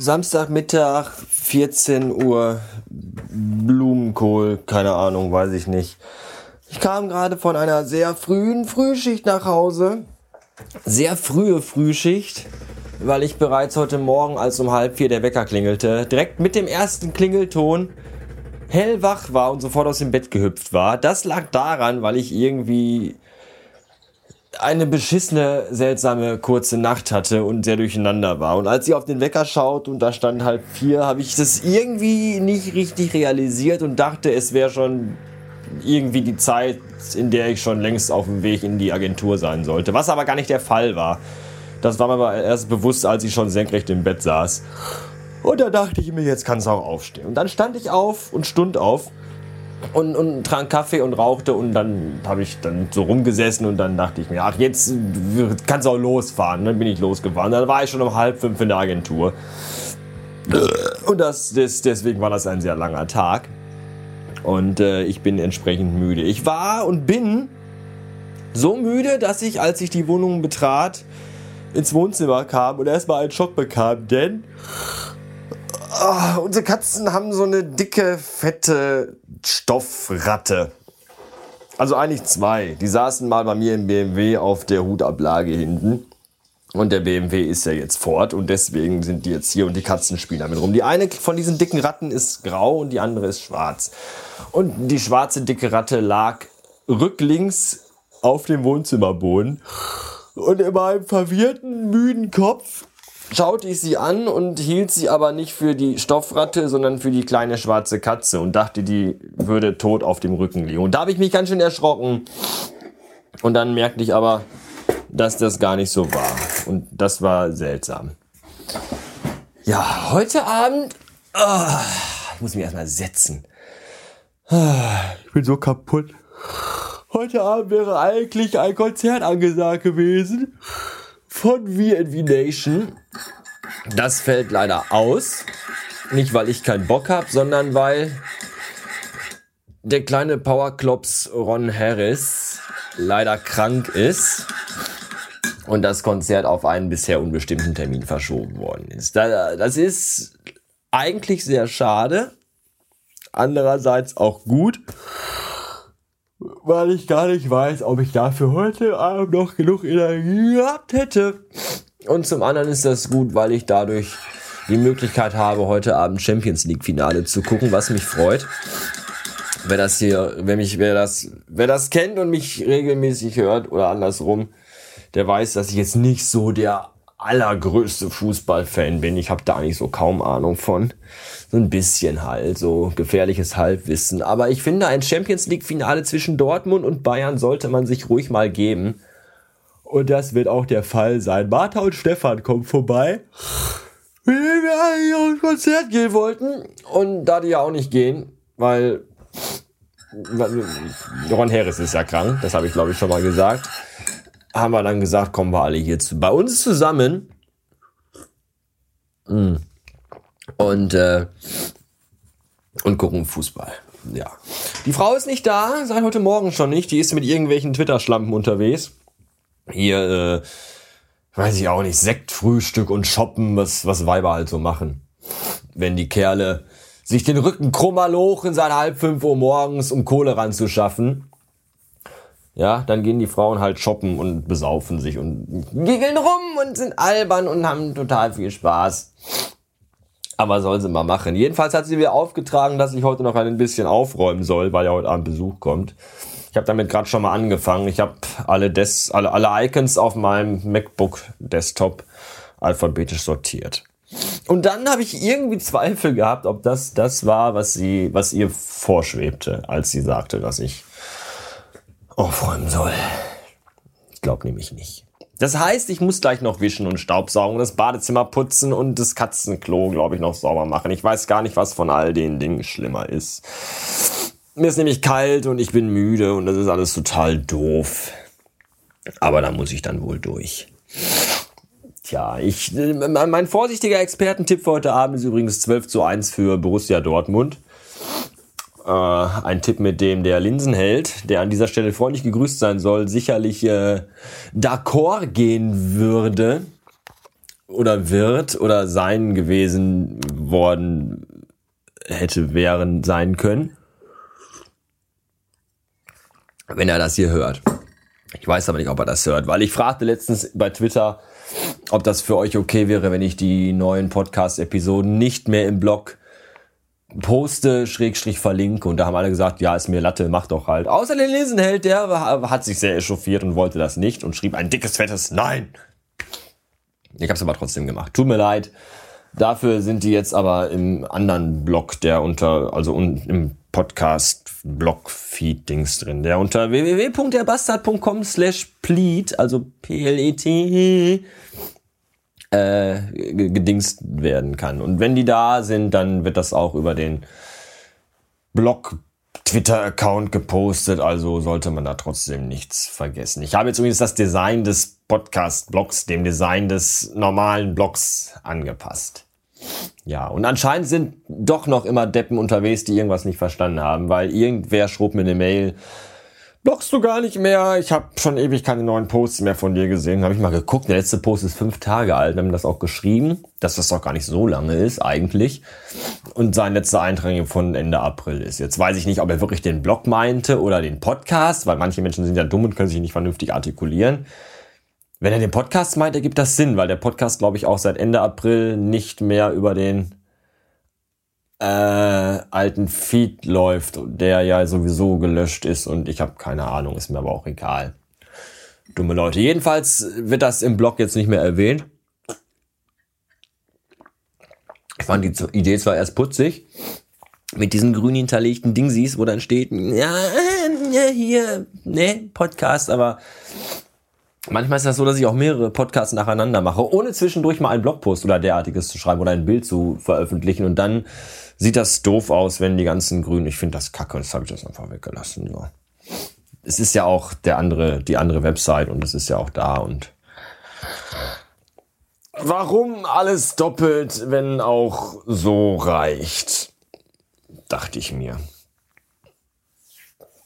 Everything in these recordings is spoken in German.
Samstagmittag, 14 Uhr, Blumenkohl, keine Ahnung, weiß ich nicht. Ich kam gerade von einer sehr frühen Frühschicht nach Hause. Sehr frühe Frühschicht, weil ich bereits heute Morgen, als um halb vier der Wecker klingelte, direkt mit dem ersten Klingelton hellwach war und sofort aus dem Bett gehüpft war. Das lag daran, weil ich irgendwie eine beschissene, seltsame, kurze Nacht hatte und sehr durcheinander war. Und als ich auf den Wecker schaut und da stand halb vier, habe ich das irgendwie nicht richtig realisiert und dachte, es wäre schon irgendwie die Zeit, in der ich schon längst auf dem Weg in die Agentur sein sollte. Was aber gar nicht der Fall war. Das war mir aber erst bewusst, als ich schon senkrecht im Bett saß. Und da dachte ich mir, jetzt kann es auch aufstehen. Und dann stand ich auf und stund auf und, und trank Kaffee und rauchte und dann habe ich dann so rumgesessen und dann dachte ich mir, ach jetzt kannst du auch losfahren. Dann bin ich losgefahren. Dann war ich schon um halb fünf in der Agentur. Und das, das, deswegen war das ein sehr langer Tag. Und äh, ich bin entsprechend müde. Ich war und bin so müde, dass ich, als ich die Wohnung betrat, ins Wohnzimmer kam und erstmal einen Schock bekam, denn Oh, unsere Katzen haben so eine dicke, fette Stoffratte. Also eigentlich zwei. Die saßen mal bei mir im BMW auf der Hutablage hinten. Und der BMW ist ja jetzt fort und deswegen sind die jetzt hier und die Katzen spielen damit rum. Die eine von diesen dicken Ratten ist grau und die andere ist schwarz. Und die schwarze dicke Ratte lag rücklings auf dem Wohnzimmerboden. Und in meinem verwirrten, müden Kopf schaute ich sie an und hielt sie aber nicht für die Stoffratte, sondern für die kleine schwarze Katze und dachte, die würde tot auf dem Rücken liegen. Und da habe ich mich ganz schön erschrocken. Und dann merkte ich aber, dass das gar nicht so war. Und das war seltsam. Ja, heute Abend. Oh, ich muss mich erstmal setzen. Ich bin so kaputt. Heute Abend wäre eigentlich ein Konzert angesagt gewesen von VNV Nation. Das fällt leider aus. Nicht, weil ich keinen Bock habe, sondern weil der kleine Powerklops Ron Harris leider krank ist und das Konzert auf einen bisher unbestimmten Termin verschoben worden ist. Das ist eigentlich sehr schade, andererseits auch gut, weil ich gar nicht weiß, ob ich dafür heute Abend noch genug Energie gehabt hätte. Und zum anderen ist das gut, weil ich dadurch die Möglichkeit habe, heute Abend Champions League Finale zu gucken, was mich freut. Wer das hier, wer mich, wer das, wer das kennt und mich regelmäßig hört oder andersrum, der weiß, dass ich jetzt nicht so der allergrößte Fußballfan bin. Ich habe da eigentlich so kaum Ahnung von. So ein bisschen halt, so gefährliches Halbwissen. Aber ich finde, ein Champions League Finale zwischen Dortmund und Bayern sollte man sich ruhig mal geben. Und das wird auch der Fall sein. Martha und Stefan kommen vorbei, denen wir eigentlich auf ein Konzert gehen wollten. Und da die ja auch nicht gehen, weil Ron Harris ist ja krank, das habe ich glaube ich schon mal gesagt, haben wir dann gesagt, kommen wir alle hier zu, bei uns zusammen. Mm. Und, äh, und gucken Fußball. Ja. Die Frau ist nicht da, seit heute Morgen schon nicht. Die ist mit irgendwelchen Twitter-Schlampen unterwegs hier, äh, weiß ich auch nicht, Sektfrühstück und Shoppen, was, was Weiber halt so machen. Wenn die Kerle sich den Rücken krummer lochen seit halb fünf Uhr morgens, um Kohle ranzuschaffen. Ja, dann gehen die Frauen halt shoppen und besaufen sich und giggeln rum und sind albern und haben total viel Spaß. Aber soll sie mal machen. Jedenfalls hat sie mir aufgetragen, dass ich heute noch ein bisschen aufräumen soll, weil ja heute Abend Besuch kommt. Ich habe damit gerade schon mal angefangen. Ich habe alle, alle, alle Icons auf meinem MacBook Desktop alphabetisch sortiert. Und dann habe ich irgendwie Zweifel gehabt, ob das das war, was sie, was ihr vorschwebte, als sie sagte, dass ich aufräumen soll. Ich glaube nämlich nicht. Das heißt, ich muss gleich noch wischen und Staubsaugen, das Badezimmer putzen und das Katzenklo, glaube ich, noch sauber machen. Ich weiß gar nicht, was von all den Dingen schlimmer ist. Mir ist nämlich kalt und ich bin müde und das ist alles total doof. Aber da muss ich dann wohl durch. Tja, ich, äh, mein vorsichtiger Expertentipp für heute Abend ist übrigens 12 zu 1 für Borussia Dortmund. Äh, ein Tipp, mit dem der Linsenheld, der an dieser Stelle freundlich gegrüßt sein soll, sicherlich äh, d'accord gehen würde. oder wird oder sein gewesen worden hätte wären sein können. Wenn er das hier hört. Ich weiß aber nicht, ob er das hört, weil ich fragte letztens bei Twitter, ob das für euch okay wäre, wenn ich die neuen Podcast-Episoden nicht mehr im Blog poste, Schrägstrich verlinke und da haben alle gesagt, ja, ist mir Latte, mach doch halt. Außer der Lesenheld, der hat sich sehr echauffiert und wollte das nicht und schrieb ein dickes, fettes Nein. Ich habe es aber trotzdem gemacht. Tut mir leid. Dafür sind die jetzt aber im anderen Blog, der unter, also im Podcast-Blog-Feed-Dings drin, der unter www.derbastard.com slash plead, also P-L-E-T, äh, gedingst werden kann. Und wenn die da sind, dann wird das auch über den Blog Twitter-Account gepostet, also sollte man da trotzdem nichts vergessen. Ich habe jetzt übrigens das Design des Podcast-Blogs dem Design des normalen Blogs angepasst. Ja, und anscheinend sind doch noch immer Deppen unterwegs, die irgendwas nicht verstanden haben, weil irgendwer schrob mir eine Mail, bloggst du gar nicht mehr. Ich habe schon ewig keine neuen Posts mehr von dir gesehen. Habe ich mal geguckt. Der letzte Post ist fünf Tage alt. Haben das auch geschrieben, dass das doch gar nicht so lange ist eigentlich. Und sein letzter Eintrag von Ende April ist. Jetzt weiß ich nicht, ob er wirklich den Blog meinte oder den Podcast, weil manche Menschen sind ja dumm und können sich nicht vernünftig artikulieren. Wenn er den Podcast meint, ergibt das Sinn, weil der Podcast, glaube ich, auch seit Ende April nicht mehr über den äh, alten Feed läuft, der ja sowieso gelöscht ist und ich habe keine Ahnung, ist mir aber auch egal. Dumme Leute. Jedenfalls wird das im Blog jetzt nicht mehr erwähnt. Ich fand die Idee zwar erst putzig, mit diesen grün hinterlegten Dingsies, wo dann steht, ja, ja hier, ne, Podcast, aber manchmal ist das so, dass ich auch mehrere Podcasts nacheinander mache, ohne zwischendurch mal einen Blogpost oder derartiges zu schreiben oder ein Bild zu veröffentlichen und dann sieht das doof aus, wenn die ganzen Grünen. Ich finde das kacke, das habe ich das einfach weggelassen. Ja. Es ist ja auch der andere, die andere Website und es ist ja auch da und warum alles doppelt, wenn auch so reicht? Dachte ich mir.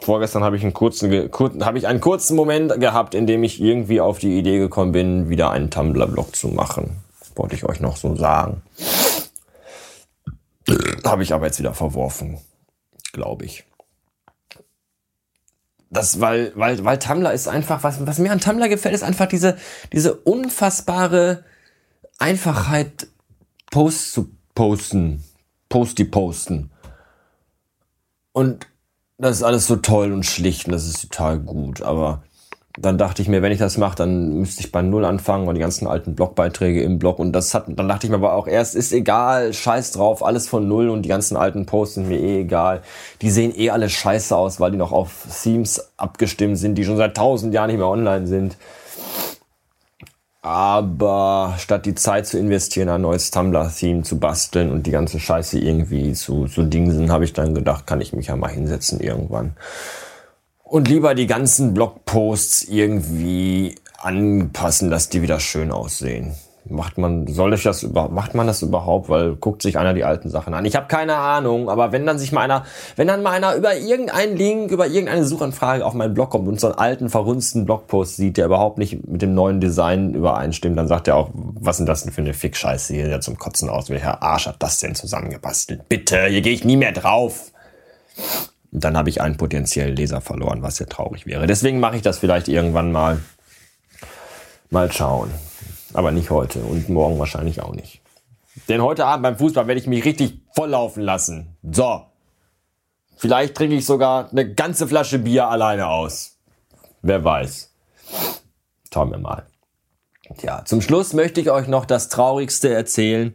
Vorgestern habe ich einen kurzen, kur, habe ich einen kurzen Moment gehabt, in dem ich irgendwie auf die Idee gekommen bin, wieder einen Tumblr-Blog zu machen. Wollte ich euch noch so sagen. Habe ich aber jetzt wieder verworfen, glaube ich. Das, weil, weil, weil Tumblr ist einfach, was, was mir an Tumblr gefällt, ist einfach diese, diese unfassbare Einfachheit, Posts zu posten. Posty posten. Und das ist alles so toll und schlicht und das ist total gut, aber dann dachte ich mir, wenn ich das mache, dann müsste ich bei Null anfangen und die ganzen alten Blogbeiträge im Blog. Und das hat, dann dachte ich mir aber auch erst, ist egal, scheiß drauf, alles von Null und die ganzen alten Posts sind mir eh egal. Die sehen eh alle scheiße aus, weil die noch auf Themes abgestimmt sind, die schon seit tausend Jahren nicht mehr online sind. Aber statt die Zeit zu investieren, ein neues Tumblr-Theme zu basteln und die ganze Scheiße irgendwie zu, zu dingsen, habe ich dann gedacht, kann ich mich ja mal hinsetzen irgendwann und lieber die ganzen Blogposts irgendwie anpassen, dass die wieder schön aussehen. Macht man, soll ich das überhaupt, macht man das überhaupt? Weil guckt sich einer die alten Sachen an. Ich habe keine Ahnung, aber wenn dann sich mal einer, wenn dann mal einer über irgendeinen Link, über irgendeine Suchanfrage auf meinen Blog kommt und so einen alten, verrunzten Blogpost sieht, der überhaupt nicht mit dem neuen Design übereinstimmt, dann sagt er auch, was sind das denn für eine Fick-Scheiße hier, der zum Kotzen aus. Welcher Arsch hat das denn zusammengebastelt? Bitte, hier gehe ich nie mehr drauf dann habe ich einen potenziellen Leser verloren, was ja traurig wäre. Deswegen mache ich das vielleicht irgendwann mal. Mal schauen. Aber nicht heute und morgen wahrscheinlich auch nicht. Denn heute Abend beim Fußball werde ich mich richtig volllaufen lassen. So. Vielleicht trinke ich sogar eine ganze Flasche Bier alleine aus. Wer weiß. Schauen wir mal. Tja, zum Schluss möchte ich euch noch das Traurigste erzählen.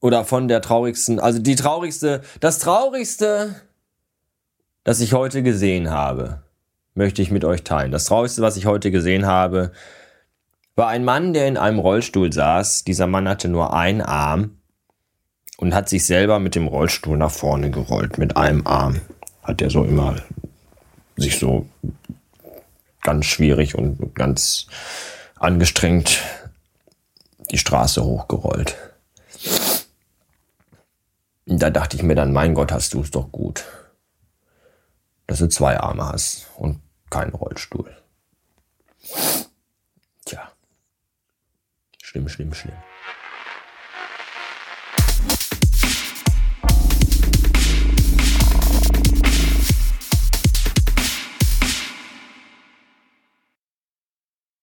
Oder von der traurigsten, also die traurigste, das traurigste das ich heute gesehen habe, möchte ich mit euch teilen. Das Traurigste, was ich heute gesehen habe, war ein Mann, der in einem Rollstuhl saß. Dieser Mann hatte nur einen Arm und hat sich selber mit dem Rollstuhl nach vorne gerollt. Mit einem Arm hat er so immer sich so ganz schwierig und ganz angestrengt die Straße hochgerollt. Da dachte ich mir dann, mein Gott, hast du es doch gut dass du zwei Arme hast und keinen Rollstuhl. Schlimm, schlimm, schlimm.